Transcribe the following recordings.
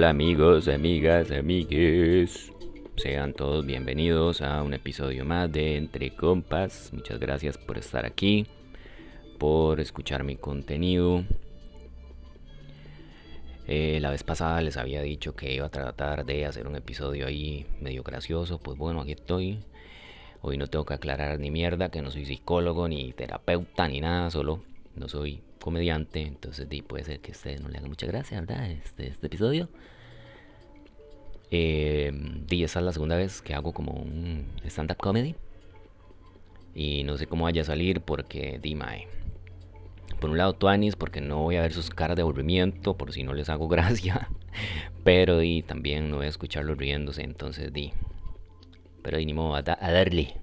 Hola amigos, amigas, amigues. Sean todos bienvenidos a un episodio más de Entre Compas. Muchas gracias por estar aquí, por escuchar mi contenido. Eh, la vez pasada les había dicho que iba a tratar de hacer un episodio ahí medio gracioso. Pues bueno, aquí estoy. Hoy no tengo que aclarar ni mierda, que no soy psicólogo, ni terapeuta, ni nada, solo no soy comediante. Entonces puede ser que a ustedes no le hagan mucha gracia, ¿verdad? Este, este episodio. Eh, esa es la segunda vez que hago como un stand-up comedy. Y no sé cómo vaya a salir porque, Dime Por un lado, Tuanis, porque no voy a ver sus caras de aburrimiento, por si no les hago gracia. Pero y también no voy a escucharlos riéndose, entonces di. Pero ni modo, a, darle.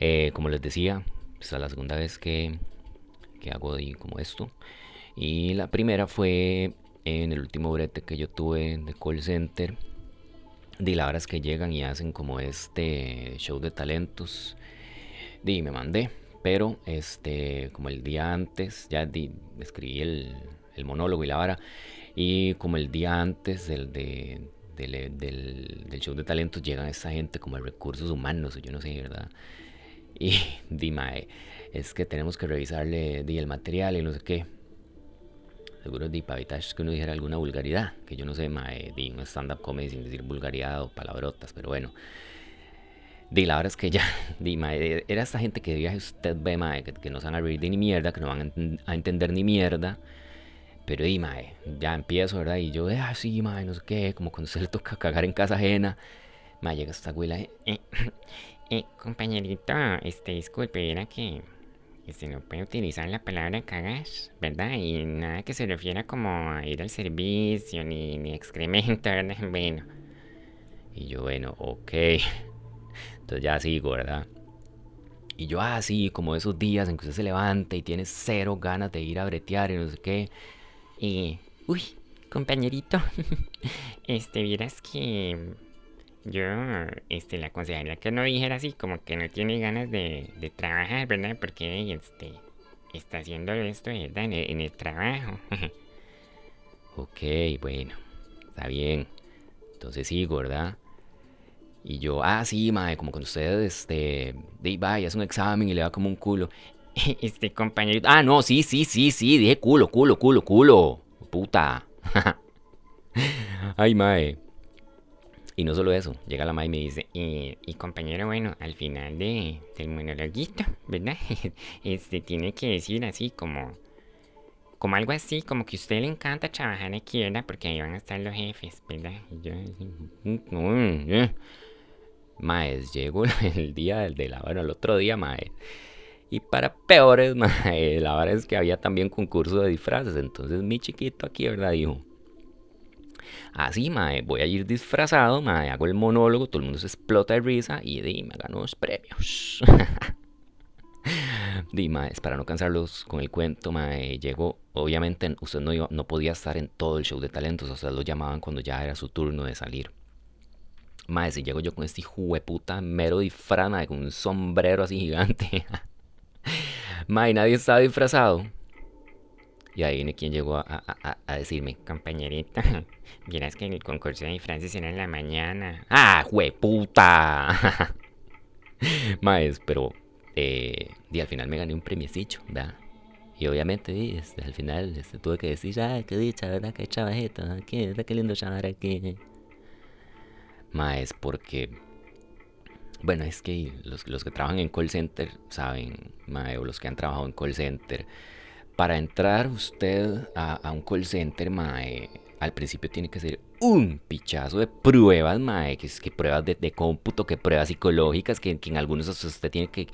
Eh, como les decía, es la segunda vez que, que hago di, como esto. Y la primera fue en el último brete que yo tuve de call center. Di la es que llegan y hacen como este show de talentos. Di, me mandé. Pero este, como el día antes, ya di, escribí el, el monólogo y la vara. Y como el día antes del, de, del, show de talentos llegan esta gente como de recursos humanos, yo no sé, ¿verdad? Y dime, es que tenemos que revisarle di, el material y no sé qué. Seguro di para evitar que uno dijera alguna vulgaridad, que yo no sé, mae, di un stand-up comedy sin decir vulgaridad o palabrotas, pero bueno. Di, la verdad es que ya, di, mae, era esta gente que de viaje usted ve, mae, que, no se van a reír de ni mierda, que no van a entender ni mierda pero y mae, ya empiezo, ¿verdad? Y yo, ah, sí, mae, no sé qué, como cuando se le toca cagar en casa ajena. Mae, llega esta güila, eh, eh, eh, compañerito, este, disculpe, era que este, no puede utilizar la palabra cagas, ¿verdad? Y nada que se refiera como a ir al servicio, ni, ni excremento, ¿verdad? Bueno. Y yo, bueno, ok. Entonces ya sigo, ¿verdad? Y yo, ah, sí, como esos días en que usted se levanta y tiene cero ganas de ir a bretear y no sé qué. Y, uy, compañerito, este, vieras que yo, este, le aconsejaría que no dijera así, como que no tiene ganas de, de trabajar, ¿verdad? Porque, este, está haciendo esto. En el, en el trabajo. ok, bueno, está bien. Entonces sigo, ¿verdad? Y yo, ah, sí, mae, como cuando usted, este, de vaya, hace un examen y le da como un culo. Este compañerito. Ah, no, sí, sí, sí, sí. Dije culo, culo, culo, culo. Puta. Ay, mae. Y no solo eso, llega la mae y me dice, y, compañero, bueno, al final de, del monologuito, ¿verdad? Este tiene que decir así como, como algo así, como que a usted le encanta trabajar aquí, ¿verdad? Porque ahí van a estar los jefes, ¿verdad? Y yo, Maes, llegó el día del de la, bueno, el otro día, mae. Y para peores, mae, la verdad es que había también concurso de disfraces. Entonces mi chiquito aquí, ¿verdad? Dijo, así, mae, voy a ir disfrazado, mae, hago el monólogo, todo el mundo se explota de risa y di, me ganó los premios. di, mae, para no cansarlos con el cuento, mae, llegó, obviamente usted no, no podía estar en todo el show de talentos, o sea, lo llamaban cuando ya era su turno de salir. Mae, si llego yo con este hijo mero disfraz, con un sombrero así gigante. Mae, nadie estaba disfrazado. Y ahí viene quien llegó a, decirme, compañerita, vieras que el concurso de disfraces era en la mañana. ¡Ah, jueputa! Maes, pero eh, y al final me gané un premiecillo, ¿verdad? Y obviamente, al final este, tuve que decir, ¡ay, qué dicha, ¿verdad? Qué chavajeta, qué, qué lindo chavar aquí. Maes, porque bueno, es que los, los, que trabajan en call center saben, mae, o los que han trabajado en call center, para entrar usted a, un call center, mae, al principio tiene que hacer un pichazo de pruebas, mae, que que pruebas de, cómputo, que pruebas psicológicas, que, en algunos usted tiene que,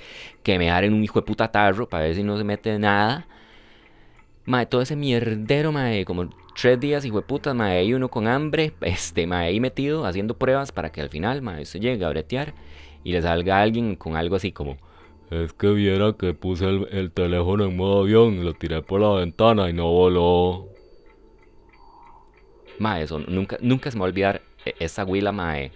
que mear en un hijo de puta tarro para ver si no se mete nada. Mae, todo ese mierdero, mae, como tres días, hijo de puta, mae, y uno con hambre, este, mae, ahí metido, haciendo pruebas para que al final, mae, se llegue a bretear y le salga alguien con algo así como, es que viera que puse el, teléfono en modo avión, lo tiré por la ventana y no voló. Mae, eso, nunca, nunca se me va a olvidar e, esa huila, mae,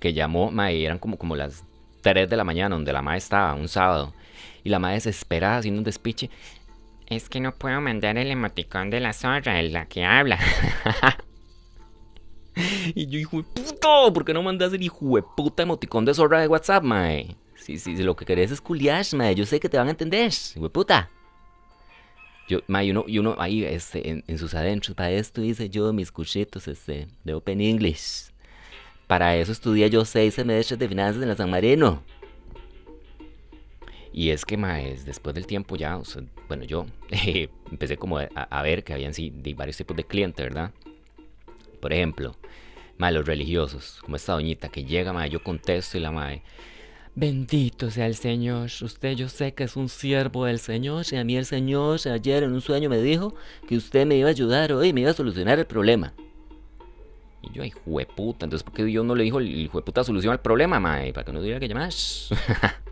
que llamó, mae, eran como, como las 3 de la mañana donde la mae estaba, un sábado. Y la mae desesperada haciendo un despiche. Es que no puedo mandar el emoticón de la zorra, el la que habla. y yo, hijo de puta, ¿por qué no mandas el hijo de puta emoticón de zorra de WhatsApp, mae? Si, si, si lo que querés es culiar, mae, yo sé que te van a entender, puta. Yo, mae, y uno, y uno ahí este, en, sus adentros, para esto hice yo mis cursitos este, de Open English. Para eso estudié yo seis semestres de finanzas en la San Marino. Y es que, maes, después del tiempo ya, bueno, yo eh, empecé como a, ver que habían sí, de varios tipos de clientes, ¿verdad? Por ejemplo, los religiosos, como esta doñita que llega, mae, yo contesto y la mae, bendito sea el Señor, usted yo sé que es un siervo del Señor y a mí el Señor ayer en un sueño me dijo que usted me iba a ayudar hoy me iba a solucionar el problema. Y yo, ay, jueputa, entonces ¿por qué Dios no le dijo el jueputa solución al problema, mae? Para que no diga que llamas.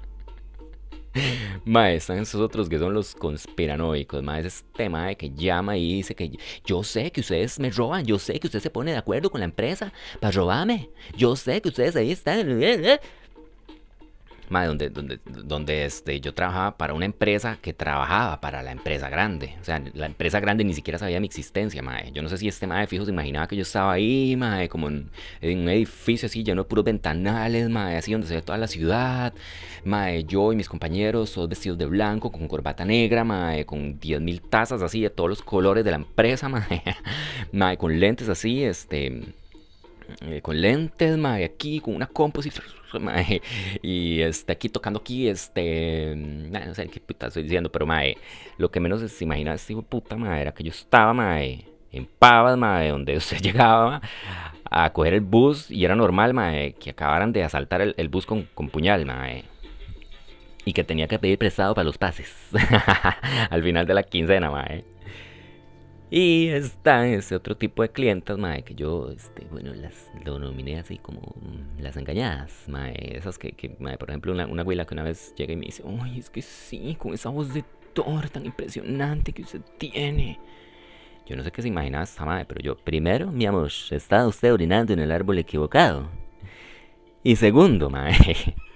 Mae, están esos otros que son los conspiranoicos. Mae, es este mae que llama y dice que yo sé que ustedes me roban, yo sé que usted se pone de acuerdo con la empresa para robarme. Yo sé que ustedes ahí están. Mae, donde, donde, este, yo trabajaba para una empresa que trabajaba para la empresa grande. O sea, la empresa grande ni siquiera sabía mi existencia, mae. Yo no sé si este mae fijo se imaginaba que yo estaba ahí, mae, como en, un edificio así lleno de puros ventanales, mae, así donde se ve toda la ciudad. Mae, yo y mis compañeros, todos vestidos de blanco, con corbata negra, mae, con 10.000 tazas así de todos los colores de la empresa, mae. mae, con lentes así, este eh, con lentes, mae, aquí con una compu así, y este, aquí tocando aquí, este, no sé qué puta estoy diciendo, pero mae, lo que menos se imagina este hijo de puta, mae, era que yo estaba, mae, en Pavas, mae, donde usted llegaba a coger el bus y era normal, mae, que acabaran de asaltar el, el bus con, con puñal, mae y que tenía que pedir prestado para los pases al final de la quincena, mae. Y está ese otro tipo de clientes, mae, que yo, este, bueno, las lo así como mm, las engañadas, mae, esas que, que por ejemplo, una, una abuela que una vez llega y me dice, uy, es que sí, con esa voz de Thor tan impresionante que usted tiene. Yo no sé qué se imaginaba esta madre, pero yo, primero, mi amor, está usted orinando en el árbol equivocado. Y segundo, mae,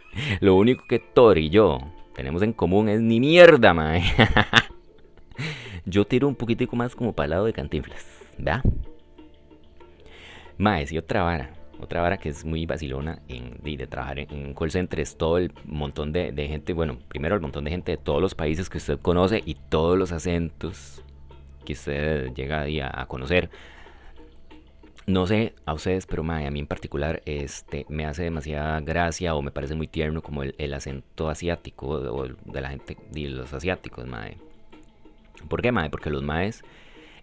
lo único que Thor y yo tenemos en común es ni mierda, mae. yo tiro un poquitico más como para el lado de cantinflas, ¿verdad? Mae, si otra vara, otra vara que es muy vacilona en, de, de trabajar en, en, call center es todo el montón de, de, gente, bueno, primero el montón de gente de todos los países que usted conoce y todos los acentos que usted llega a, a conocer. No sé a ustedes, pero mae, a mí en particular este, me hace demasiada gracia o me parece muy tierno como el, el acento asiático o de la gente, de los asiáticos, mae. ¿Por qué, mae? Porque los maes,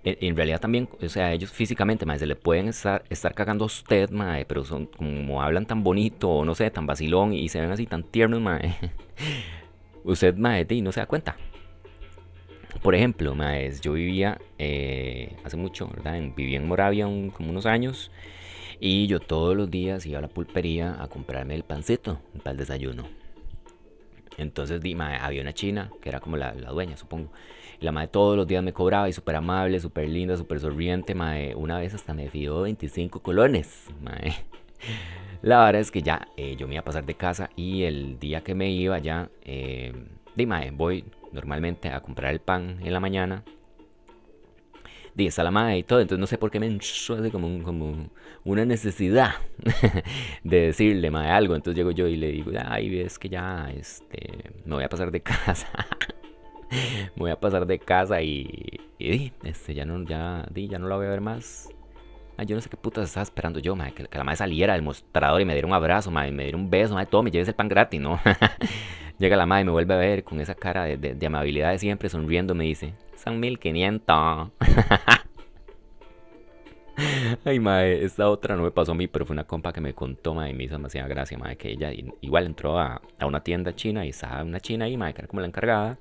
en, realidad también, o sea, ellos físicamente, mae, se le pueden estar, cagando a usted, mae, pero son como hablan tan bonito, o no sé, tan vacilón y se ven así tan tiernos, mae. usted, mae, y no se da cuenta. Por ejemplo, maes, yo vivía eh, hace mucho, ¿verdad? En, vivía en Moravia un, como unos años y yo todos los días iba a la pulpería a comprarme el pancito para el desayuno. Entonces di, mae, había una china que era como la dueña, supongo. La madre todos los días me cobraba y súper amable, súper linda, súper sonriente, mae. Una vez hasta me fió 25 colones, mae. La verdad es que ya eh, yo me iba a pasar de casa y el día que me iba ya, eh, di, mae, voy normalmente a comprar el pan en la mañana. Y está la madre y todo, entonces no sé por qué me así como, un, como una necesidad de decirle madre algo. Entonces llego yo y le digo, ay, es que ya este, me voy a pasar de casa. me voy a pasar de casa y, y este, ya, no, ya, ya no la voy a ver más. Ay, yo no sé qué putas estaba esperando yo, madre, que, la madre saliera del mostrador y me diera un abrazo, madre, me diera un beso, madre, todo, me lleves el pan gratis, ¿no? Llega la madre y me vuelve a ver con esa cara de amabilidad de siempre, sonriendo, me dice, son 1500. Ay, madre, esta otra no me pasó a mí, pero fue una compa que me contó, madre, y me hizo demasiada gracia, madre, que ella igual entró a, a, una tienda china y estaba una china ahí, madre, que era como la encargada.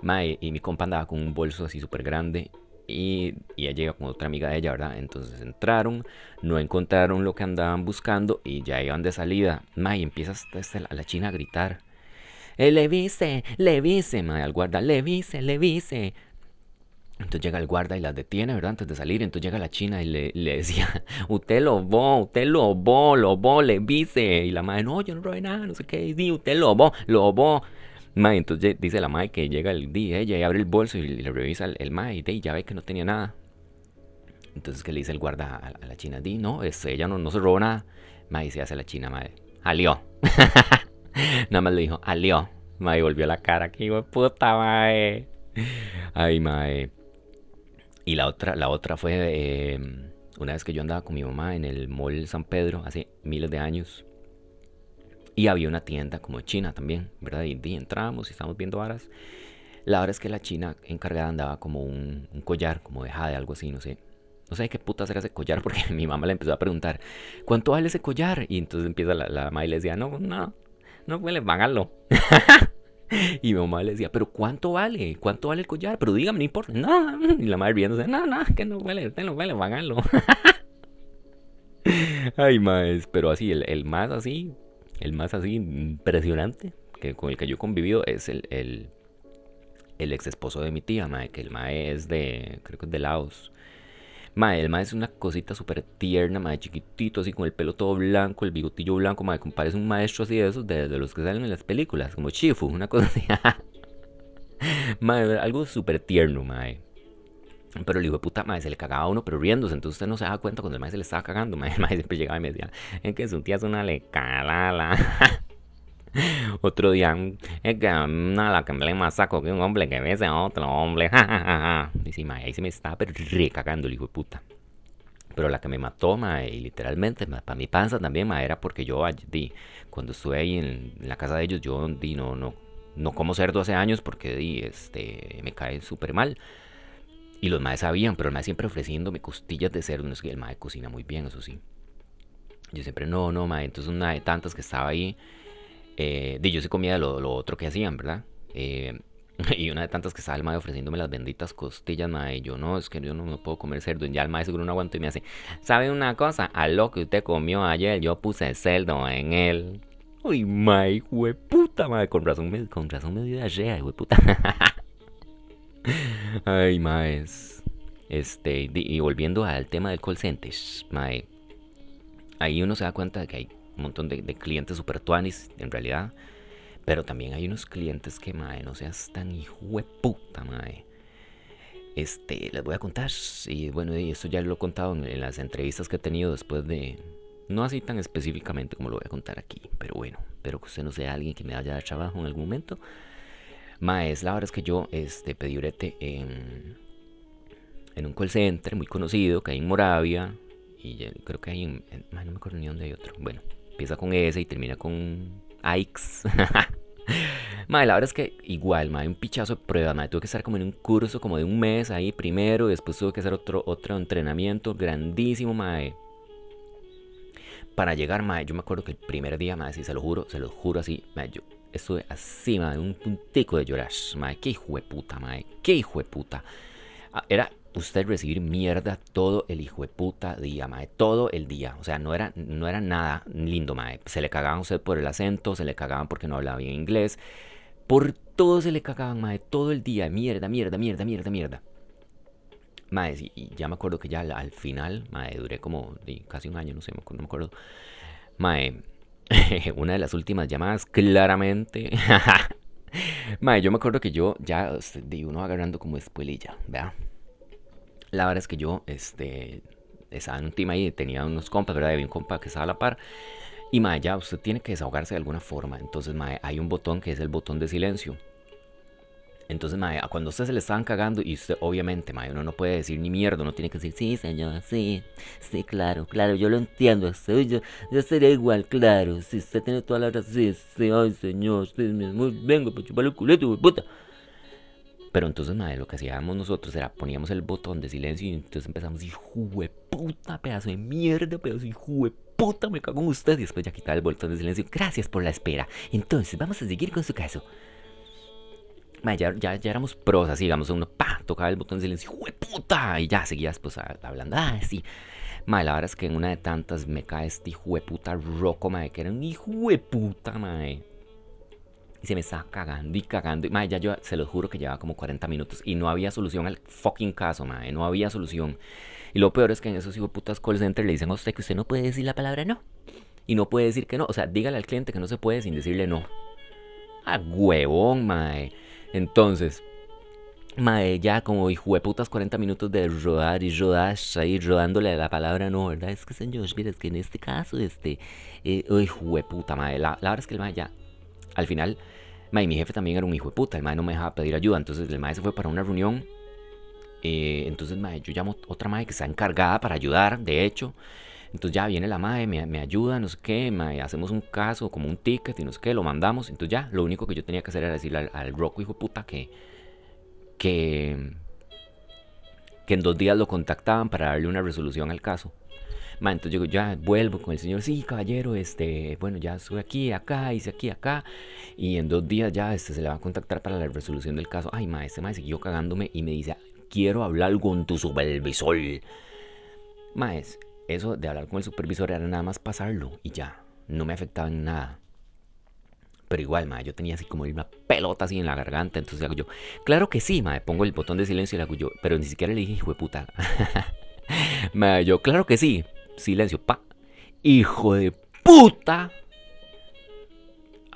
Madre, y mi compa andaba con un bolso así súper grande y, y, ella llega con otra amiga de ella, ¿verdad? Entonces entraron, no encontraron lo que andaban buscando y ya iban de salida. Ma, y empieza la, china a gritar. Eh, le vise, le vise, ma, al guarda, le vise, le vise. Entonces llega el guarda y las detiene, ¿verdad? Antes de salir. Entonces llega la china y le, decía, usted lo bo, usted lo bo, lo le vise. Y la madre, no, yo no robé nada, no sé qué. Y usted lo bo, lo. Mae, entonces dice la mae que llega el día, ella y abre el bolso y le revisa el, el mae y ya ve que no tenía nada. Entonces que le dice el guarda a, la china, di, no, este, ella no, no se robó nada. Mae, se hace la china, mae, alió. Nada más le dijo, alió. Mae, volvió la cara, que hijo puta, mae. Ay, mae. Y la otra, la otra fue eh, una vez que yo andaba con mi mamá en el Mall San Pedro, hace miles de años. Y había una tienda como china también, ¿verdad? Y, entramos y estábamos viendo varas. La verdad es que la china encargada andaba como un, collar, como de jade, algo así, no sé. No sé qué puta era ese collar porque mi mamá le empezó a preguntar, ¿cuánto vale ese collar? Y entonces empieza la, la mamá y le decía, no, no, no puede pagarlo. y mi mamá le decía, pero ¿cuánto vale? ¿Cuánto vale el collar? Pero dígame, no importa. No, y la madre riéndose, no, no, que no vale, usted no vale pagarlo. Ay, más, pero así, el, el, más así, el más así impresionante que con el que yo he convivido es el, el, ex esposo de mi tía, mae, que el mae es de, creo que es de Laos. Mae, el mae es una cosita súper tierna, mae, chiquitito, así con el pelo todo blanco, el bigotillo blanco, mae, parece un maestro así de esos, de, de, los que salen en las películas, como Chifu, una cosa así. mae, algo súper tierno, mae. Pero el hijo de puta, mae, se le cagaba a uno, pero riéndose. Entonces usted no se daba cuenta cuando el mae se le estaba cagando. Mae, el mae siempre llegaba y me decía, es que su tía es una lecalala. Otro día, es que una la que me le más saco que un hombre que bese a otro hombre. y sí, mae, ahí se me estaba pero recagando el hijo de puta. Pero la que me mató, mae, y literalmente, para mi panza también, mae, era porque yo, di, cuando estuve ahí en, en, la casa de ellos, yo, di, no, no, no como cerdo hace años porque, di, este, me cae súper mal. Y los maes sabían, pero el mae siempre ofreciéndome costillas de cerdo. No es que el mae cocina muy bien, eso sí. Yo siempre, no, no, mae. Entonces, una de tantas que estaba ahí, eh, yo se comía lo, lo, otro que hacían, ¿verdad? Eh, y una de tantas que estaba el mae ofreciéndome las benditas costillas, mae. Yo, no, es que yo no, puedo comer cerdo. Y ya el mae seguro no aguanto y me hace, ¿sabe una cosa? A lo que usted comió ayer, yo puse cerdo en él. Uy, mae, puta, mae. Con razón me, con razón me dio diarrea, puta. Ay, maes. Este, y volviendo al tema del call center, mae. Ahí uno se da cuenta de que hay un montón de, de clientes super tuanis, en realidad. Pero también hay unos clientes que, mae, no seas tan hijo de puta, mae. Este, les voy a contar. Y bueno, y esto ya lo he contado en, en, las entrevistas que he tenido después de. No así tan específicamente como lo voy a contar aquí. Pero bueno, espero que usted no sea alguien que me vaya a dar trabajo en algún momento. Maes, la verdad es que yo este, pedí brete en, en un call center muy conocido que hay en Moravia. Y ya, creo que hay en, en no me acuerdo ni dónde hay otro. Bueno, empieza con S y termina con Aix. Madre, la verdad es que igual, madre, un pichazo de prueba, madre. Tuve que estar como en un curso como de un mes ahí primero, después tuve que hacer otro, otro entrenamiento grandísimo, madre. Para llegar, madre, yo me acuerdo que el primer día, madre, sí, se lo juro, se lo juro así, madre, yo estuve así, madre, un puntico de llorar, madre, qué hijo de puta, madre, qué hijo de puta. Era usted recibir mierda todo el hijo de puta día, mae, todo el día. O sea, no era, no era nada lindo, mae. Se le cagaban a usted por el acento, se le cagaban porque no hablaba bien inglés. Por todo se le cagaban, mae, todo el día. Mierda, mierda, mierda, mierda, mierda. Mae, y ya me acuerdo que ya al, al final, mae, duré como casi un año, no sé, no me acuerdo. Mae, una de las últimas llamadas, claramente. mae, yo me acuerdo que yo ya di uno agarrando como espuelilla, ¿verdad? La verdad es que yo este, estaba en un team ahí, tenía unos compas, ¿verdad? Había un compa que estaba a la par. Y mae, ya usted tiene que desahogarse de alguna forma. Entonces, mae, hay un botón que es el botón de silencio. Entonces, mae, cuando a usted se le estaban cagando, y usted, obviamente, mae, uno no puede decir ni mierda, uno tiene que decir, sí, señor, sí, sí, claro, claro, yo lo entiendo, usted, yo, yo sería igual, claro, si usted tiene toda la razón, sí, sí, ay, señor, mismo, vengo para chuparle el culito, puta. Pero entonces, madre, lo que hacíamos nosotros era poníamos el botón de silencio y entonces empezamos, hijo de puta, pedazo de mierda, pedazo de hijo de puta, me cago en usted. Y después ya quitaba el botón de silencio. Gracias por la espera. Entonces, vamos a seguir con su caso. Madre, ya, ya, ya éramos pros, así, digamos, uno, pa, tocaba el botón de silencio, hijo de puta, y ya seguías, pues, hablando, ah, sí. Madre, la verdad es que en una de tantas me cae este hijo de puta roco, madre, que era un hijo de puta, madre. Y se me estaba cagando y cagando. Y, madre, ya yo se lo juro que llevaba como 40 minutos. Y no había solución al fucking caso, madre. No había solución. Y lo peor es que en esos hijos putas call center le dicen a que usted no puede decir la palabra no. Y no puede decir que no. O sea, dígale al cliente que no se puede sin decirle no. Ah, huevón, mae. Entonces, Mae, ya como hijo de putas 40 minutos de rodar y rodar, ahí rodándole la palabra no, ¿verdad? Es que señor, mira, es que en este caso, este, eh, hijo de puta, mae. La, la verdad es que el mae ya, al final, mae, mi jefe también era un hijo de puta, el mae no me dejaba pedir ayuda, entonces el mae se fue para una reunión, eh, entonces, mae, yo llamo otra mae que está encargada para ayudar, de hecho, entonces ya viene la mae, me, me ayuda, no sé qué, mae, hacemos un caso, como un ticket y no sé qué, lo mandamos, entonces ya, lo único que yo tenía que hacer era decirle al, al Rocco, hijo de puta, que que, que en dos días lo contactaban para darle una resolución al caso. Ma, entonces yo ya vuelvo con el señor, sí, caballero, este, bueno, ya estuve aquí, acá, hice aquí, acá, y en dos días ya este, se le va a contactar para la resolución del caso. Ay, ma, este ma siguió cagándome y me dice, quiero hablar con tu supervisor. Maes, eso de hablar con el supervisor era nada más pasarlo y ya, no me afectaba en nada. Pero igual, ma, yo tenía así como una pelota así en la garganta. Entonces hago yo, claro que sí, ma, pongo el botón de silencio y le hago yo. Pero ni siquiera le dije, hijo de puta. ma, yo, claro que sí. Silencio, pa. Hijo de puta.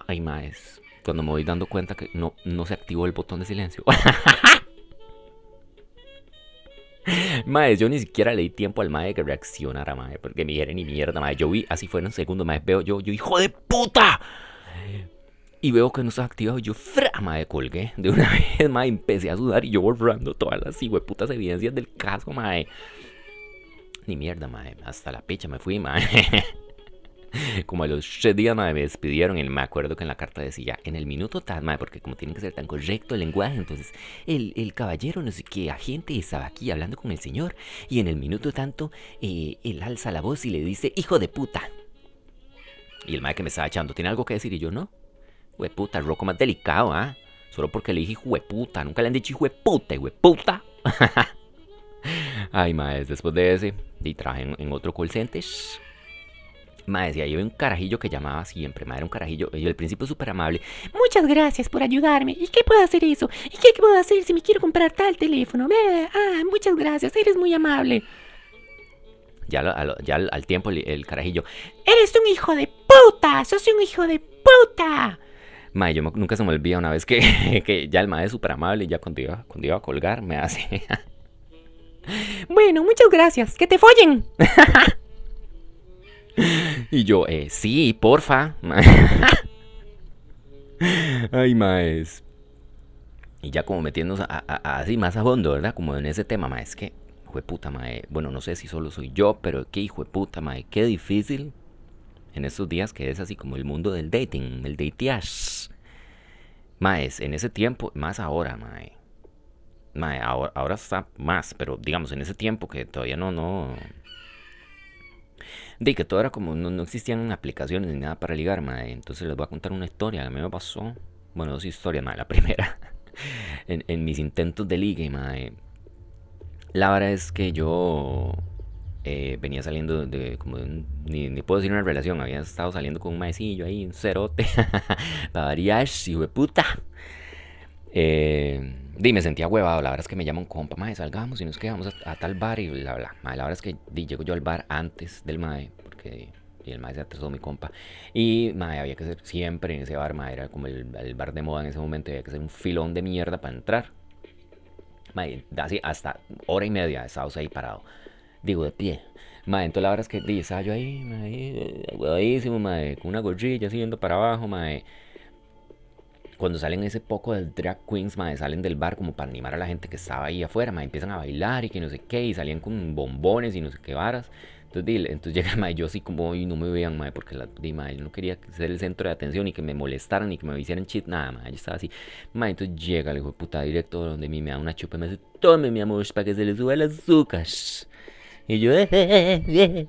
Ay, ma, es cuando me voy dando cuenta que no, no se activó el botón de silencio. Mae, yo ni siquiera le di tiempo al mae que reaccionara, mae, porque me dijera ni mierda, mae. Yo vi, así fue en un segundo, mae, veo yo, yo, hijo de puta. Y veo que no está activado. Yo, frama de colgué. De una vez, mae, empecé a sudar y yo borrando todas las putas evidencias del caso, mae. Ni mierda, mae. Hasta la picha me fui, mae. Como a los tres días, mae, me despidieron. Y me acuerdo que en la carta decía, en el minuto tal, mae, porque como tiene que ser tan correcto el lenguaje, entonces el, el caballero, no sé qué, agente, estaba aquí hablando con el señor. Y en el minuto tanto, eh, él alza la voz y le dice, hijo de puta. Y el mae que me estaba echando, ¿tiene algo que decir? Y yo, no. Hueputa, roco más delicado, ¿ah? Solo porque le dije hueputa. Nunca le han dicho hueputa, hueputa. Ay, maes, después de ese, y trabajé en, en otro call center. Maes, y ahí había un carajillo que llamaba siempre, madre, era un carajillo. Y al principio súper amable. Muchas gracias por ayudarme. ¿Y qué puedo hacer eso? ¿Y qué puedo hacer si me quiero comprar tal teléfono? Ah, muchas gracias, eres muy amable. Ya, al, tiempo el, carajillo. Eres un hijo de puta, sos un hijo de puta. Mae, yo nunca se me olvida una vez que, que ya el mae es súper amable y ya cuando iba, cuando iba a colgar me hace. bueno, muchas gracias. Que te follen. y yo, eh, sí, porfa. Ay, maes. Y ya como metiéndonos a, así más a fondo, ¿verdad? Como en ese tema, mae. Es que, hijo de puta. Bueno, no sé si solo soy yo, pero qué hijo de puta, mae. Qué difícil en estos días que es así como el mundo del dating, el dateash. Maes, en ese tiempo, más ahora, mae. Mae, ahora, ahora está más, pero digamos, en ese tiempo que todavía no, no. De que todo era como, no, no existían aplicaciones ni nada para ligar, mae. Entonces les voy a contar una historia. A mí me pasó, bueno, dos historias, mae. La primera, en, mis intentos de ligue, mae. La verdad es que yo eh, venía saliendo de como de ni, puedo decir una relación, había estado saliendo con un maecillo ahí, un cerote, para variar, hijo de puta. Eh, y me sentía huevado, la verdad es que me llama un compa, mae, salgamos y nos quedamos a, a, tal bar y bla, bla. Mae, la verdad es que di, llego yo al bar antes del mae, porque y el mae se atrasó mi compa. Y mae, había que ser siempre en ese bar, mae, era como el, bar de moda en ese momento, había que ser un filón de mierda para entrar. Mae, así hasta hora y media estábamos ahí parado digo, de pie. Madre, entonces la verdad es que di, estaba yo ahí, madre, huevadísimo, madre, con una gorrilla yendo para abajo, madre. Cuando salen ese poco de drag queens, madre, salen del bar como para animar a la gente que estaba ahí afuera, madre, empiezan a bailar y que no sé qué, y salían con bombones y no sé qué varas. Entonces, di, entonces llega, madre, yo así como, y no me vean, madre, porque la, di, madre, yo no quería ser el centro de atención y que me molestaran y que me hicieran chit, nada, madre, yo estaba así. Madre, entonces llega el hijo de puta directo donde mí me da una chupa y me dice, tome mi amor, para que se le suba el azúcar. Y yo, eh, eh, eh.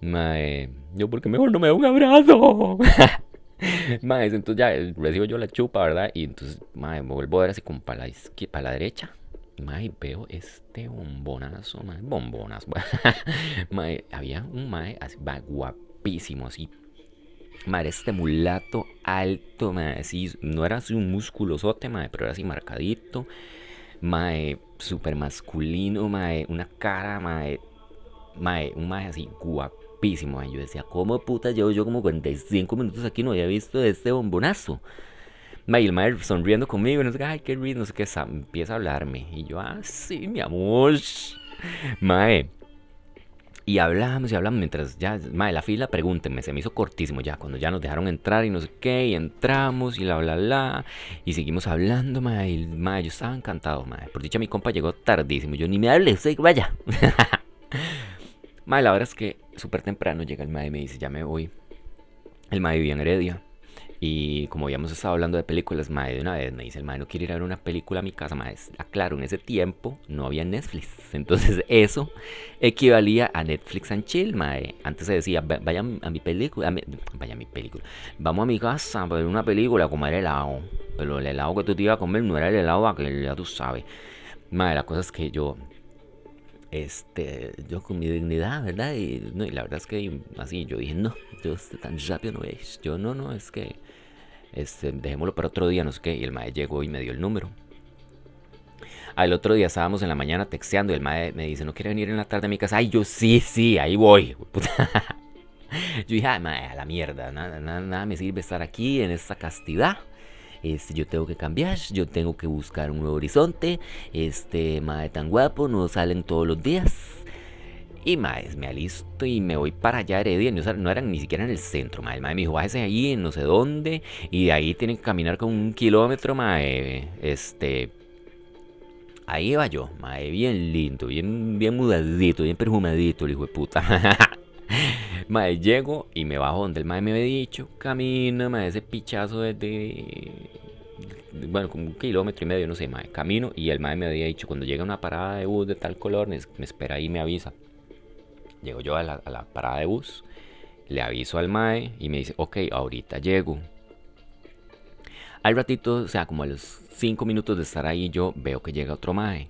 Mae, yo porque mejor no me da un abrazo. mae, entonces ya recibo yo la chupa, ¿verdad? Y entonces, mae, me vuelvo a ver así como para la, para la derecha. Mae, veo este bombonazo, mae, bombonazo. mae, había un mae así, va, guapísimo, así. Mae, este mulato alto, mae, así, no era así un musculosote, mae, pero era así marcadito. Mae, super masculino, mae, una cara, mae, mae, un mae así guapísimo, Yo decía, ¿cómo puta llevo yo como 45 minutos aquí no había visto este bombonazo? Mae, y el sonriendo conmigo, no sé qué, ay, qué rico, no sé qué, empieza a hablarme. Y yo, ah, sí, mi amor. Mae. Y hablamos y hablamos mientras ya, mae, la fila, pregúntenme, se me hizo cortísimo ya, cuando ya nos dejaron entrar y no sé qué, y entramos y la bla bla, y seguimos hablando, mae, y, yo estaba encantado, mae. Por dicha mi compa llegó tardísimo, yo ni me hable, usted vaya. mae, la verdad es que súper temprano llega el mae y me dice, ya me voy. El mae vivía en Heredia. Y como habíamos estado hablando de películas, mae, de una vez me dice el mae, no quiere ir a ver una película a mi casa, mae. Aclaro, en ese tiempo no había Netflix. Entonces eso equivalía a Netflix and Chill, mae. Antes se decía, "Va- vaya a mi película, vaya a mi película. Vamos a mi casa a ver una película, a comer helado. Pero el helado que tú te ibas a comer no era el helado aquel, ya tú sabes. Mae, la cosa es que yo, este, yo con mi dignidad, ¿verdad? Y, no, y la verdad es que así, yo dije, no, yo este, tan rápido no es. Yo no, no, es que, este, dejémoslo para otro día, no sé qué. Y el mae llegó y me dio el número. Al otro día estábamos en la mañana texteando y el mae me dice, ¿no quiere venir en la tarde a mi casa? Ay, yo sí, sí, ahí voy. Yo dije, mae, a la mierda, nada, nada, nada me sirve estar aquí en esta castidad. Este, yo tengo que cambiar, yo tengo que buscar un nuevo horizonte. Este, mae tan guapo, no salen todos los días. Y mae, me alisto y me voy para allá Heredia. No, no eran ni siquiera en el centro, mae. El mae me dijo, bájese ahí en no sé dónde. Y de ahí tienen que caminar como un kilómetro, mae. Este, Ahí va yo, mae, bien lindo, bien, bien mudadito, bien perfumadito, el hijo de puta. mae, llego y me bajo donde el mae me había dicho. Camina, mae, ese pichazo de, de- de- Bueno, como un kilómetro y medio, no sé, mae. Camino y el mae me había dicho, cuando llega una parada de bus de tal color, me, espera ahí y me avisa. Llego yo a la, a la parada de bus, le aviso al mae y me dice, ok, ahorita llego. Al ratito, o sea, como a los 5 minutos de estar ahí, yo veo que llega otro mae.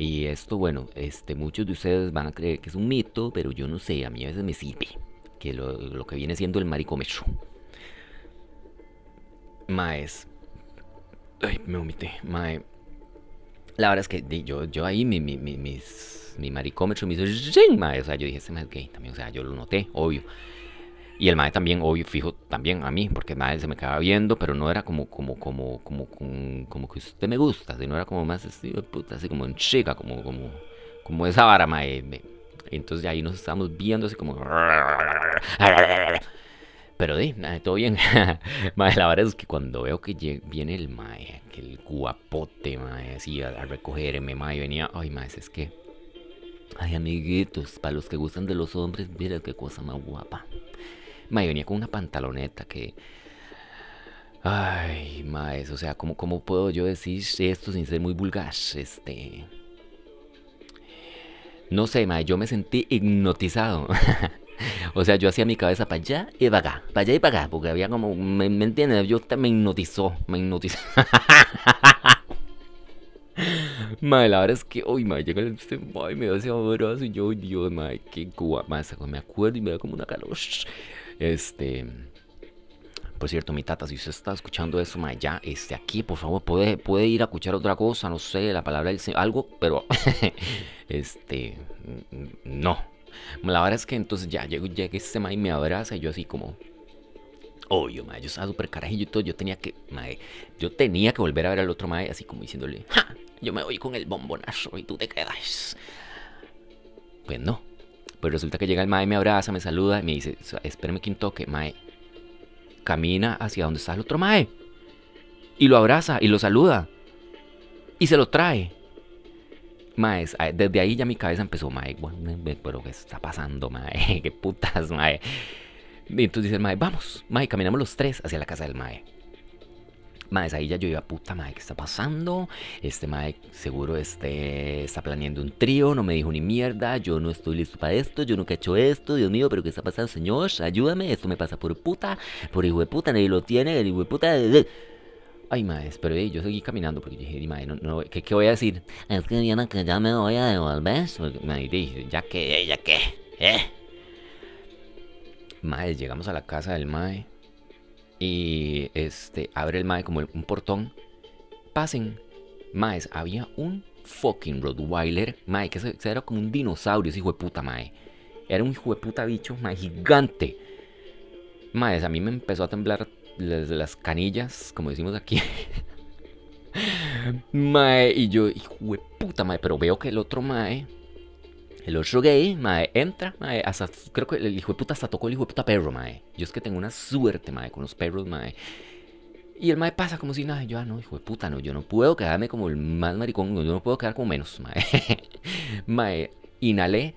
Y esto, bueno, este, muchos de ustedes van a creer que es un mito, pero yo no sé, a mí a veces me sirve. Que lo, lo que viene siendo el maricómetro. Maes. Ay, me vomité. Mae. La verdad es que yo, yo ahí, mi, mi, mi, mi maricómetro me hizo. O sea, yo dije, este mae es gay también. O sea, yo lo noté, obvio. Y el mae también, obvio, fijo, también a mí, porque mae se me quedaba viendo, pero no era como, como, como, como, como, que usted me gusta, sino era como más así, como en chica, como, como, como esa vara, mae. Entonces ahí nos estábamos viendo así como... Pero di, mae, todo bien. mae, la verdad es que cuando veo que viene el mae, aquel guapote, mae, así a, a recogerme, mae, venía, ay, mae, es que... Ay, amiguitos, para los que gustan de los hombres, mira qué cosa más guapa. Mae, venía con una pantaloneta que. Ay, maes, o sea, ¿cómo, ¿cómo puedo yo decir esto sin ser muy vulgar? Este. No sé, mae, yo me sentí hipnotizado. o sea, yo hacía mi cabeza para allá y para acá, para allá y para acá, porque había como. ¿Me, me entiendes? Yo me hipnotizó, me hipnotizó. Mae, la verdad es que, uy, mae, llega este mae, me da ese abrazo y yo, Dios, mae, qué guapa, me acuerdo y me da como una calor. Este. Por cierto, mi tata, si usted está escuchando eso, mae, ya, este, aquí, por favor, puede, puede ir a escuchar otra cosa, no sé, la palabra del Señor, algo, pero, este, n- no. La verdad es que entonces ya llego, llega este mae y me abraza y yo así como, obvio, mae, yo estaba súper carajillo y todo, yo tenía que, mae, yo tenía que volver a ver al otro mae así como diciéndole, ja, yo me voy con el bombonazo y tú te quedas. Pues no. Pues resulta que llega el mae, me abraza, me saluda y me dice, espérame que toque, mae, camina hacia donde está el otro mae. Y lo abraza y lo saluda. Y se lo trae. Mae, es- a- desde ahí ya mi cabeza empezó, mae, bueno, pero ¿qué está pasando, mae? ¿Qué putas, mae? Entonces dice el mae, vamos, mae, caminamos los tres hacia la casa del mae. Mae, ahí ya yo iba, puta, mae, ¿qué está pasando? Este mae seguro este, está planeando un trío, no me dijo ni mierda, yo no estoy listo para esto, yo nunca he hecho esto, Dios mío, pero ¿qué está pasando, señor? Ayúdame, esto me pasa por puta, por hijo de puta, nadie lo tiene, el hijo de puta... Ay, mae, pero ey, yo seguí caminando porque dije, mae, no, no, ¿qué, ¿qué voy a decir? Es que viene que ya me voy a devolver. Mae, dije, ya que, ya que, eh. Mae, llegamos a la casa del mae. Y este, abre el mae como un portón. Pasen. Maes, había un fucking Rottweiler. Mae, que era como un dinosaurio, ese hijo de puta, mae. Era un hijo de puta bicho, mae, gigante. Maes, a mí me empezó a temblar las, las canillas, como decimos aquí. mae, y yo, hijo de puta, mae, pero veo que el otro mae, el otro gay, mae, entra, mae, hasta, creo que el hijo de puta hasta tocó el hijo de puta perro, mae. Yo es que tengo una suerte, mae, con los perros, mae. Y el mae pasa como si nada, yo, ah, no, hijo de puta, no, yo no puedo quedarme como el más maricón, yo no puedo quedar como menos, mae. mae, inhalé.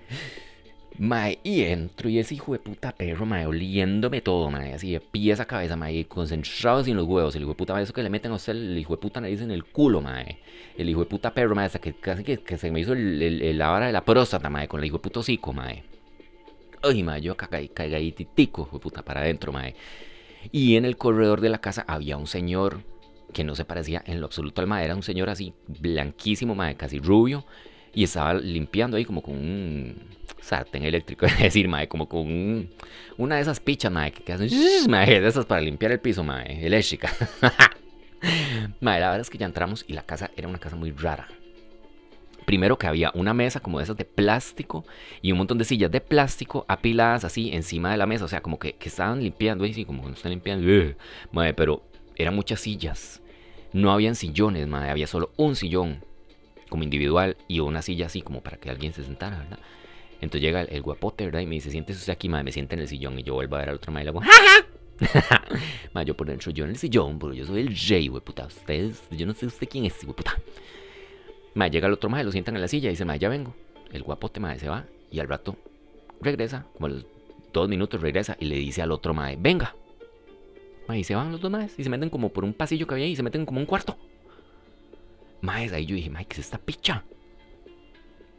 Mae, y entro y ese hijo de puta perro, oliéndome todo, mae, así de pies a cabeza, mae, concentrado sin los huevos. El hijo de puta, eso que le meten a usted, el hijo de puta nariz en el culo, mae. El hijo de puta perro, mae, hasta que casi que, se me hizo el, el, la vara de la próstata, mae, con el hijo de puto hocico, mae. Ay, mae, yo cagué, cagué ahí titico, hijo de puta, para adentro, mae. Y en el corredor de la casa había un señor que no se parecía en lo absoluto al mae, era un señor así blanquísimo, mae, casi rubio. Y estaba limpiando ahí como con un sartén eléctrico, es decir, mae, como con un- una de esas pichas, mae, que hacen de esas para limpiar el piso, mae, eléctrica. mae, la verdad es que ya entramos y la casa era una casa muy rara. Primero que había una mesa como de esas de plástico y un montón de sillas de plástico apiladas así encima de la mesa, o sea, como que, que estaban limpiando, y sí, como no están limpiando, ugh, mae, pero eran muchas sillas. No habían sillones, mae, había solo un sillón como individual y una silla así como para que alguien se sentara, ¿verdad? Entonces llega el, el guapote, ¿verdad? Y me dice, siéntese usted aquí, madre, me sienta en el sillón. Y yo vuelvo a ver al otro madre y le hago, madre, yo por dentro, yo en el sillón, porque yo soy el rey, puta. Ustedes, yo no sé usted quién es, puta. Madre, llega el otro madre, lo sientan en la silla y dice, madre, ya vengo. El guapote, madre, se va y al rato regresa, como a los dos minutos regresa y le dice al otro madre, venga. Madre, y se van los dos madres y se meten como por un pasillo que había ahí y se meten como un cuarto. Madre, ahí yo dije, madre, ¿qué es esta picha?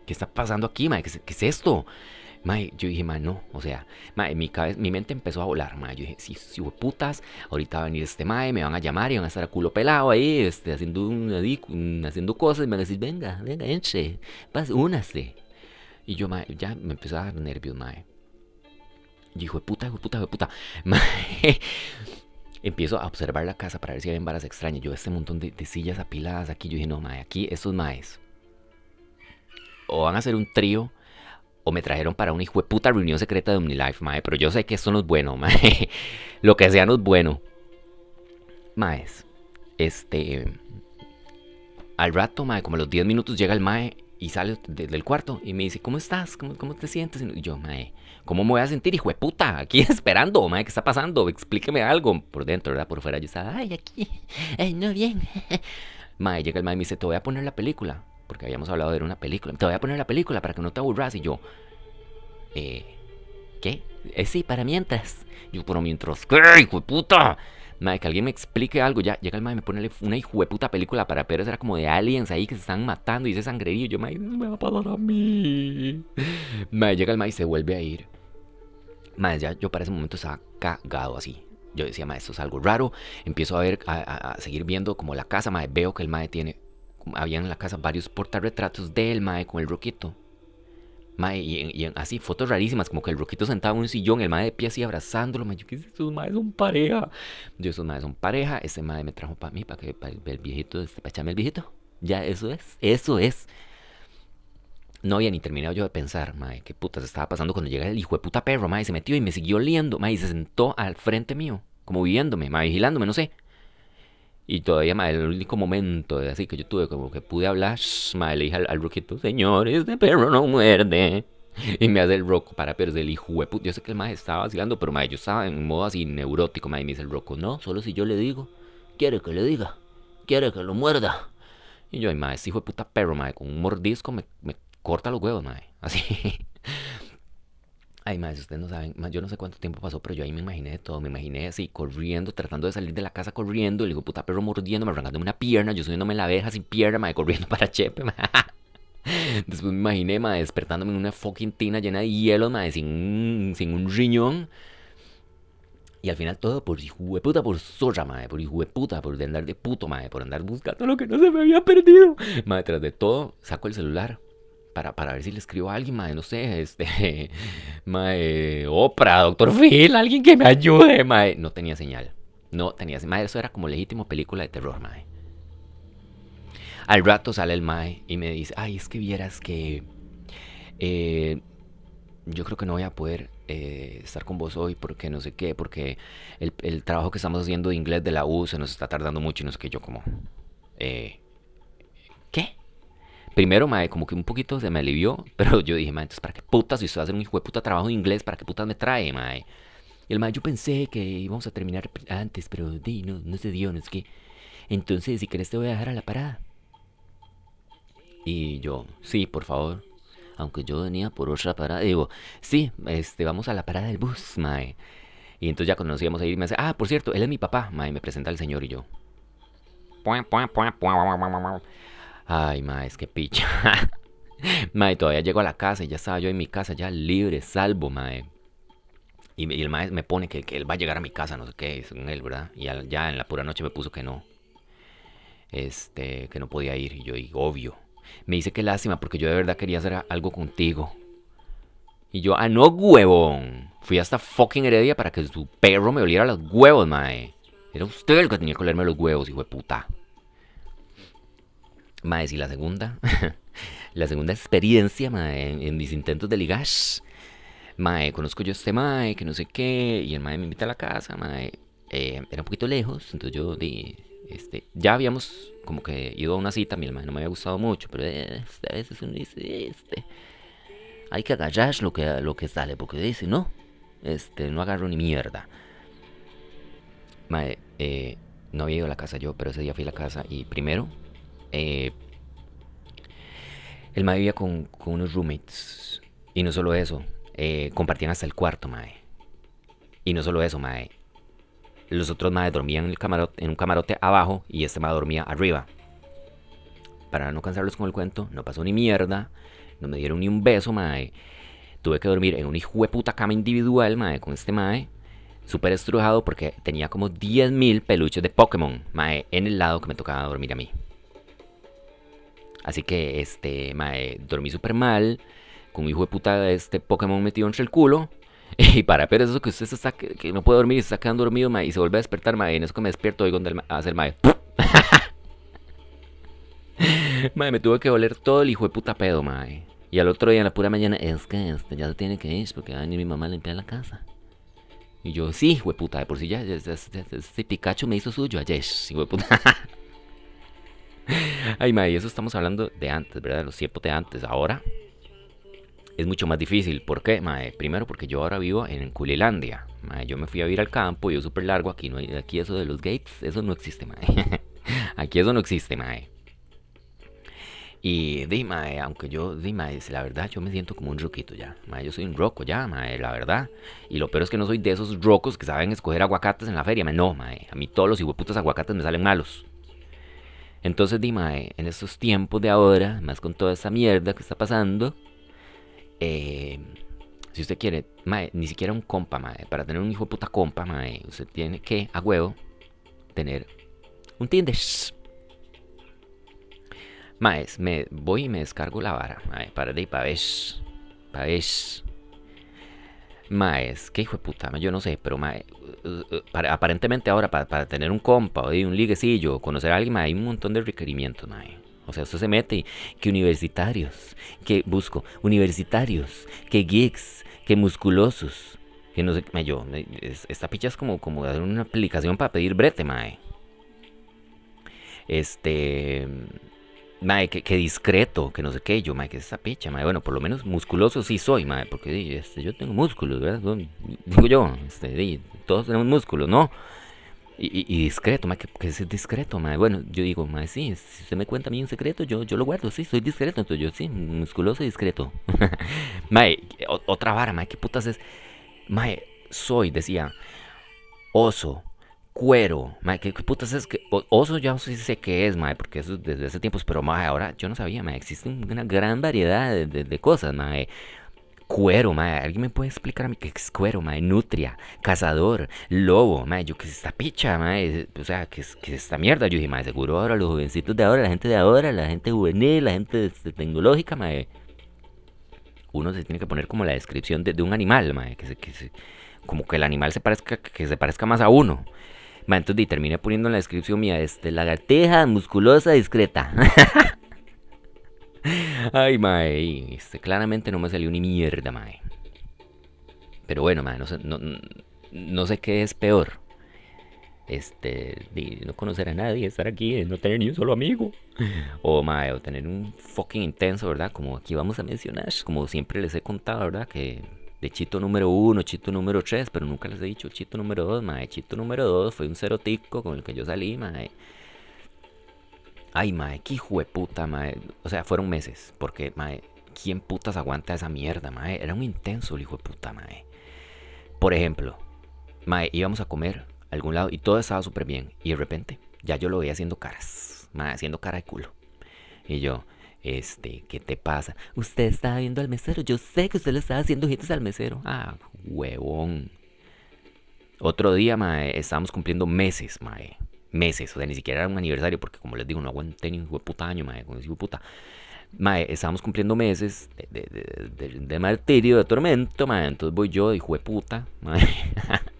¿Qué está pasando aquí, madre? ¿Qué es, esto? Mae, yo dije, mae, no, o sea, mae, mi, cabeza, mi mente empezó a volar, mae. Yo dije, sí, sí, putas, ahorita va a venir este mae, me van a llamar y van a estar a culo pelado ahí, este, haciendo, haciendo cosas me van a decir, venga, venga, entre, pase, únase. Y yo, mae, ya me empezó a dar nervios, mae. De puta, hijo puta, hijo puta. Mae, empiezo a observar la casa para ver si hay varas extrañas. Yo, este montón de, sillas apiladas aquí, yo dije, no, mae, aquí estos maes o van a hacer un trío o me trajeron para una hijo puta reunión secreta de OmniLife, mae. Pero yo sé que esto no es bueno, mae. Lo que sea no es bueno. Maes, este. Al rato, mae, como a los 10 minutos llega el mae y sale de- del cuarto y me dice, ¿cómo estás? ¿Cómo, cómo te sientes? Y yo, mae, ¿cómo me voy a sentir, hijo de puta? Aquí esperando, mae, ¿qué está pasando? Explíqueme algo. Por dentro, ¿verdad? Por fuera yo estaba, ay, aquí. Ay, no, bien. Mae, llega el mae y me dice, te voy a poner la película. Porque habíamos hablado de una película. Te voy a poner la película para que no te aburras. Y yo, eh, ¿qué? Eh, sí, para mientras. Yo, pero mientras, ¿qué, hijo de puta? Mae, que alguien me explique algo. Ya llega el y me pone una hijo de puta película para ver. Era como de aliens ahí que se están matando y ese sangrerío. Yo, mae, me va a pasar a mí. Mae, llega el mae y se vuelve a ir. Mae, ya yo para ese momento estaba cagado así. Yo decía, mae, esto es algo raro. Empiezo a ver, a, a- seguir viendo como la casa, mae. Veo que el mae tiene, había en la casa varios portarretratos del mae con el roquito. Mae, y, así, fotos rarísimas, como que el roquito sentado en un sillón, el mae de pie así abrazándolo. Mae, yo, ¿qué es esos maes son pareja? Yo, esos maes son pareja. Ese mae me trajo para mí, para que, el, viejito, este, para echarme el viejito. Ya, eso es, eso es. No había ni terminado yo de pensar, mae, qué putas estaba pasando cuando llega el hijo de puta perro, mae, se metió y me siguió oliendo, mae, y se sentó al frente mío, como viéndome, mae, vigilándome, no sé. Y todavía, mae, el único momento de así que yo tuve como que pude hablar, shh, mae, le dije al, al roquito, señor, este perro no muerde. Y me hace el roco para perder el hijo de puta. Yo sé que el mae estaba vacilando, pero mae, yo estaba en modo así neurótico, mae, y me dice el roco, no, solo si yo le digo, quiere que le diga, quiere que lo muerda. Y yo, ay, mae, este hijo de puta perro, mae, con un mordisco me, me corta los huevos, mae. Así. Ay, si ustedes no saben, yo no sé cuánto tiempo pasó, pero yo ahí me imaginé de todo. Me imaginé así, corriendo, tratando de salir de la casa corriendo. El hijo puta perro mordiéndome, arrancándome una pierna. Yo subiéndome la abeja sin pierna, mae, corriendo para Chepe, mae. Después me imaginé, mae, despertándome en una fucking tina llena de hielo, mae, sin sin un riñón. Y al final todo por hijo de puta, por zorra, mae, por hijo de puta, por andar de puto, mae, por andar buscando lo que no se me había perdido. Mae, tras de todo, saco el celular para, para ver si le escribo a alguien, mae, no sé, este, mae, Oprah, Doctor Phil, alguien que me ayude, mae. No tenía señal, no tenía señal, mae, eso era como legítimo película de terror, mae. Al rato sale el mae y me dice, ay, es que vieras que eh, yo creo que no voy a poder eh, estar con vos hoy porque no sé qué, porque el, trabajo que estamos haciendo de inglés de la U se nos está tardando mucho y no sé qué. Yo como, eh. Primero, mae, como que un poquito se me alivió, pero yo dije, mae, entonces, ¿para qué putas? Si usted va un hijo de puta trabajo de inglés, ¿para qué putas me trae, mae? Y el mae, yo pensé que íbamos a terminar antes, pero di, no, no se dio, no es que... Entonces, si querés te voy a dejar a la parada. Y yo, sí, por favor. Aunque yo venía por otra parada. Digo, sí, este, vamos a la parada del bus, mae. Y entonces ya íbamos a ir, me dice, ah, por cierto, él es mi papá, mae. Me presenta el señor y yo. Ay, mae, es que picha. mae, todavía llego a la casa y ya estaba yo en mi casa, ya libre, salvo, mae. Y, y el mae me pone que, que, él va a llegar a mi casa, no sé qué, según él, ¿verdad? Y ya, ya en la pura noche me puso que no. Este, que no podía ir. Y yo, y obvio. Me dice que lástima porque yo de verdad quería hacer algo contigo. Y yo, ah, no, huevón. Fui hasta fucking Heredia para que su perro me oliera los huevos, mae. Era usted el que tenía que olerme los huevos, hijo de puta. Mae, si la segunda. la segunda experiencia, mae, en, mis intentos de ligash. Mae, conozco yo a este mae, que no sé qué. Y el mae me invita a la casa, mae. Eh, era un poquito lejos, entonces yo di. Este, ya habíamos como que ido a una cita, mi hermano no me había gustado mucho, pero eh, a veces uno dice, este, hay que agarrar lo que, lo que sale, porque dice, no, este, no agarro ni mierda. Mae, eh, no había ido a la casa yo, pero ese día fui a la casa y primero, eh, el mae vivía con, unos roommates. Y no solo eso, eh, compartían hasta el cuarto, mae. Y no solo eso, mae. Los otros mae dormían en, el camarote, en un camarote abajo y este mae dormía arriba. Para no cansarlos con el cuento, no pasó ni mierda. No me dieron ni un beso, mae. Tuve que dormir en un hijo de puta cama individual, mae, con este mae. Súper estrujado porque tenía como 10.000 peluches de Pokémon, mae, en el lado que me tocaba dormir a mí. Así que, este, mae, dormí súper mal. Con un hijo de puta este Pokémon metido entre el culo. Y para pero eso que usted se está, que no puede dormir y se está quedando dormido, mae, y se vuelve a despertar, mae, y en eso que me despierto oigo donde hace el mae. mae, me tuve que oler todo el hijo de puta pedo, mae. Y al otro día en la pura mañana, es que este ya se tiene que ir porque va a venir mi mamá a limpiar la casa. Y yo, sí, hijo de de por sí ya, este Pikachu me hizo suyo ayer, hijo de puta. Ay, mae, eso estamos hablando de antes, ¿verdad? Los tiempos de antes. Ahora es mucho más difícil. ¿Por qué, mae? Primero porque yo ahora vivo en Culilandia. Mae, yo me fui a vivir al campo, yo súper largo. Aquí no hay, aquí eso de los gates, eso no existe, mae. aquí eso no existe, mae. Y di, mae, aunque yo, di, mae, la verdad, yo me siento como un roquito ya. Mae, yo soy un roco ya, mae, la verdad. Y lo peor es que no soy de esos rocos que saben escoger aguacates en la feria. Mae, no, mae. A mí todos los hijueputas aguacates me salen malos. Entonces, di, mae, en estos tiempos de ahora, más con toda esa mierda que está pasando, eh, si usted quiere, mae, ni siquiera un compa, mae, para tener un hijo de puta compa, mae, usted tiene que, a huevo, tener un Tinder. Maes, me voy y me descargo la vara, mae, para de para ver, para ver. Maes, qué hijo de puta, yo no sé, pero mae, para, aparentemente ahora para, para, tener un compa o un liguecillo, conocer a alguien, mae, hay un montón de requerimientos, mae. O sea, usted se mete que universitarios, que busco universitarios, que geeks, que musculosos, que no sé, mae, yo, esta picha es como, como dar una aplicación para pedir brete, mae. Este, mae, que, discreto, que no sé qué, yo, mae, que es esa picha, mae, bueno, por lo menos musculoso sí soy, mae, porque este, yo tengo músculos, ¿verdad? Digo yo, este, todos tenemos músculos, ¿no? Y, y, discreto, mae, que, que, es discreto, mae. Bueno, yo digo, mae, sí, si usted me cuenta a mí un secreto, yo, yo lo guardo, sí, soy discreto, entonces yo sí, musculoso y discreto. mae, otra vara, mae, ¿qué putas es? Mae, soy, decía, oso, cuero, mae, ¿qué, qué putas es? que Oso ya sí sé qué es, mae, porque eso desde hace tiempos, pero mae, ahora yo no sabía, mae, existe una gran variedad de, cosas, mae cuero, mae. ¿Alguien me puede explicar a mí qué es cuero, mae? Nutria, cazador, lobo, mae. Yo qué es esta picha, mae. O sea, ¿qué es, esta mierda? Yo dije, mae, seguro ahora los jovencitos de ahora, la gente de ahora, la gente juvenil, la gente tecnológica, mae. Uno se tiene que poner como la descripción de, de un animal, mae. Que se, que se, como que el animal se parezca, que se parezca más a uno. Mae, entonces terminé poniendo en la descripción mía, este, lagarteja, musculosa, discreta. Ay, mae, este, claramente no me salió ni mierda, mae. Pero bueno, mae, no sé, no, no sé qué es peor. Este, no conocer a nadie, estar aquí, no tener ni un solo amigo. O, mae, o tener un fucking intenso, ¿verdad? Como aquí vamos a mencionar, como siempre les he contado, ¿verdad? Que de chito número uno, chito número tres, pero nunca les he dicho chito número dos, mae. Chito número dos fue un cerotico con el que yo salí, mae. Ay, mae, qué hijo de puta, mae. O sea, fueron meses, porque, mae, ¿quién putas aguanta esa mierda, mae? Era un intenso el hijo de puta, mae. Por ejemplo, mae, íbamos a comer a algún lado y todo estaba súper bien. Y de repente, ya yo lo veía haciendo caras, mae, haciendo cara de culo. Y yo, este, ¿qué te pasa? Usted estaba viendo al mesero. Yo sé que usted le estaba haciendo ojitos al mesero. Ah, huevón. Otro día, mae, estábamos cumpliendo meses, mae. Meses, o sea, ni siquiera era un aniversario, porque como les digo, no aguanté ni un de puta año, mae, con ese de puta. Mae, estábamos cumpliendo meses de, de, de, de, de martirio, de tormento, mae. Entonces voy yo, hijo de puta, mae.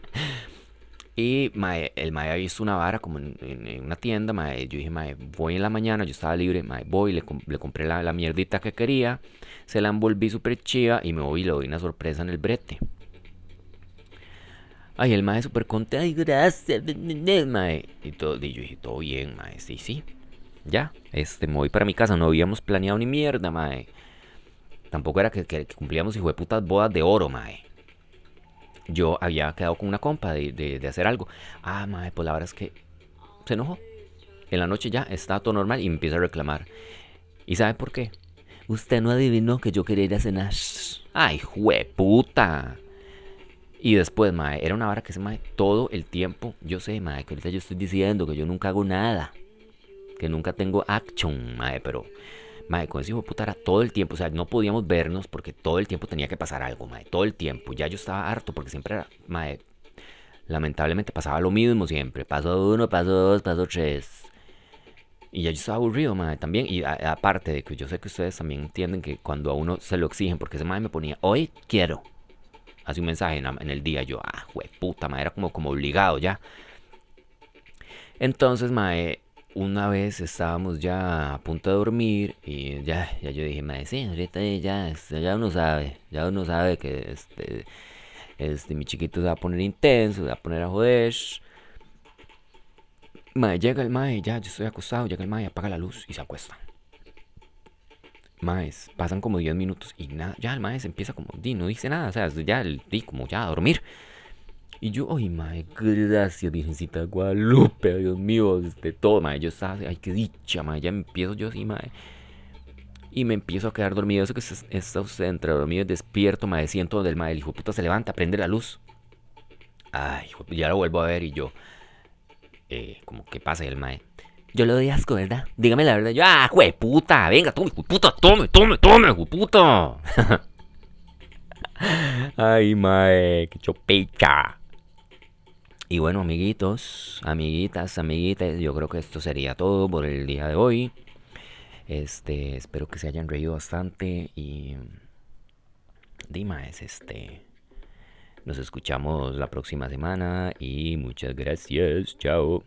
Y mae, el mae había visto una vara como en, una tienda, mae. Yo dije, mae, voy en la mañana, yo estaba libre, mae, voy, le, le compré la, la mierdita que quería, se la envolví súper chiva y me voy y le doy una sorpresa en el brete. Ay, el mae súper contento, ay, gracias, mae. Y, todo, yo dije, todo bien, mae, sí, sí. Ya, este, me voy para mi casa, no habíamos planeado ni mierda, mae. Tampoco era que cumplíamos hijo de putas bodas de oro, mae. Yo había quedado con una compa de, de- hacer algo. Ah, mae, pues la verdad es que se enojó. En la noche ya estaba todo normal y empieza a reclamar. ¿Y sabe por qué? Usted no adivinó que yo quería ir a cenar. Ay, jueputa. Y después, mae, era una vara que se mae todo el tiempo. Yo sé, mae, que ahorita yo estoy diciendo que yo nunca hago nada. Que nunca tengo action, mae, pero. Mae, con ese hijo de puta era todo el tiempo. O sea, no podíamos vernos porque todo el tiempo tenía que pasar algo, mae. Todo el tiempo. Ya yo estaba harto porque siempre era, mae. Lamentablemente pasaba lo mismo siempre. Paso uno, paso dos, paso tres. Y ya yo estaba aburrido, mae, también. Y aparte de que yo sé que ustedes también entienden que cuando a uno se lo exigen, porque ese mae me ponía, hoy quiero. Hace un mensaje en, el día. Yo, ah, jue puta, mae, era como, como obligado ya. Entonces, mae, una vez estábamos ya a punto de dormir y ya, ya yo dije, mae, sí, ahorita ya, este, ya uno sabe, ya uno sabe que este, este, mi chiquito se va a poner intenso, se va a poner a joder. Mae, llega el mae, ya, yo estoy acostado, llega el mae, apaga la luz y se acuesta. Maes, pasan como 10 minutos y nada, ya el mae se empieza como, di, no dice nada, o sea, ya, el, di, como ya a dormir. Y yo, ay, mae, gracias, Virgencita de Guadalupe, Dios mío, de todo, mae. Yo estaba, ay, qué dicha, mae. Ya empiezo yo así, mae. Y me empiezo a quedar dormido. Eso que es- está usted entre dormido y despierto, mae. Siento del mae. El hijo puta se levanta, prende la luz. Ay, ya lo vuelvo a ver y yo, eh, como, ¿qué pasa? El mae. Yo le doy asco, ¿verdad? Dígame la verdad. Yo, ah, puta, venga, tome, puta, tome, tome, tome, puta. Ay, mae, qué chopecha. Y bueno, amiguitos, amiguitas, amiguitas, yo creo que esto sería todo por el día de hoy. Este, espero que se hayan reído bastante y Dimas, este, nos escuchamos la próxima semana y muchas gracias, chao.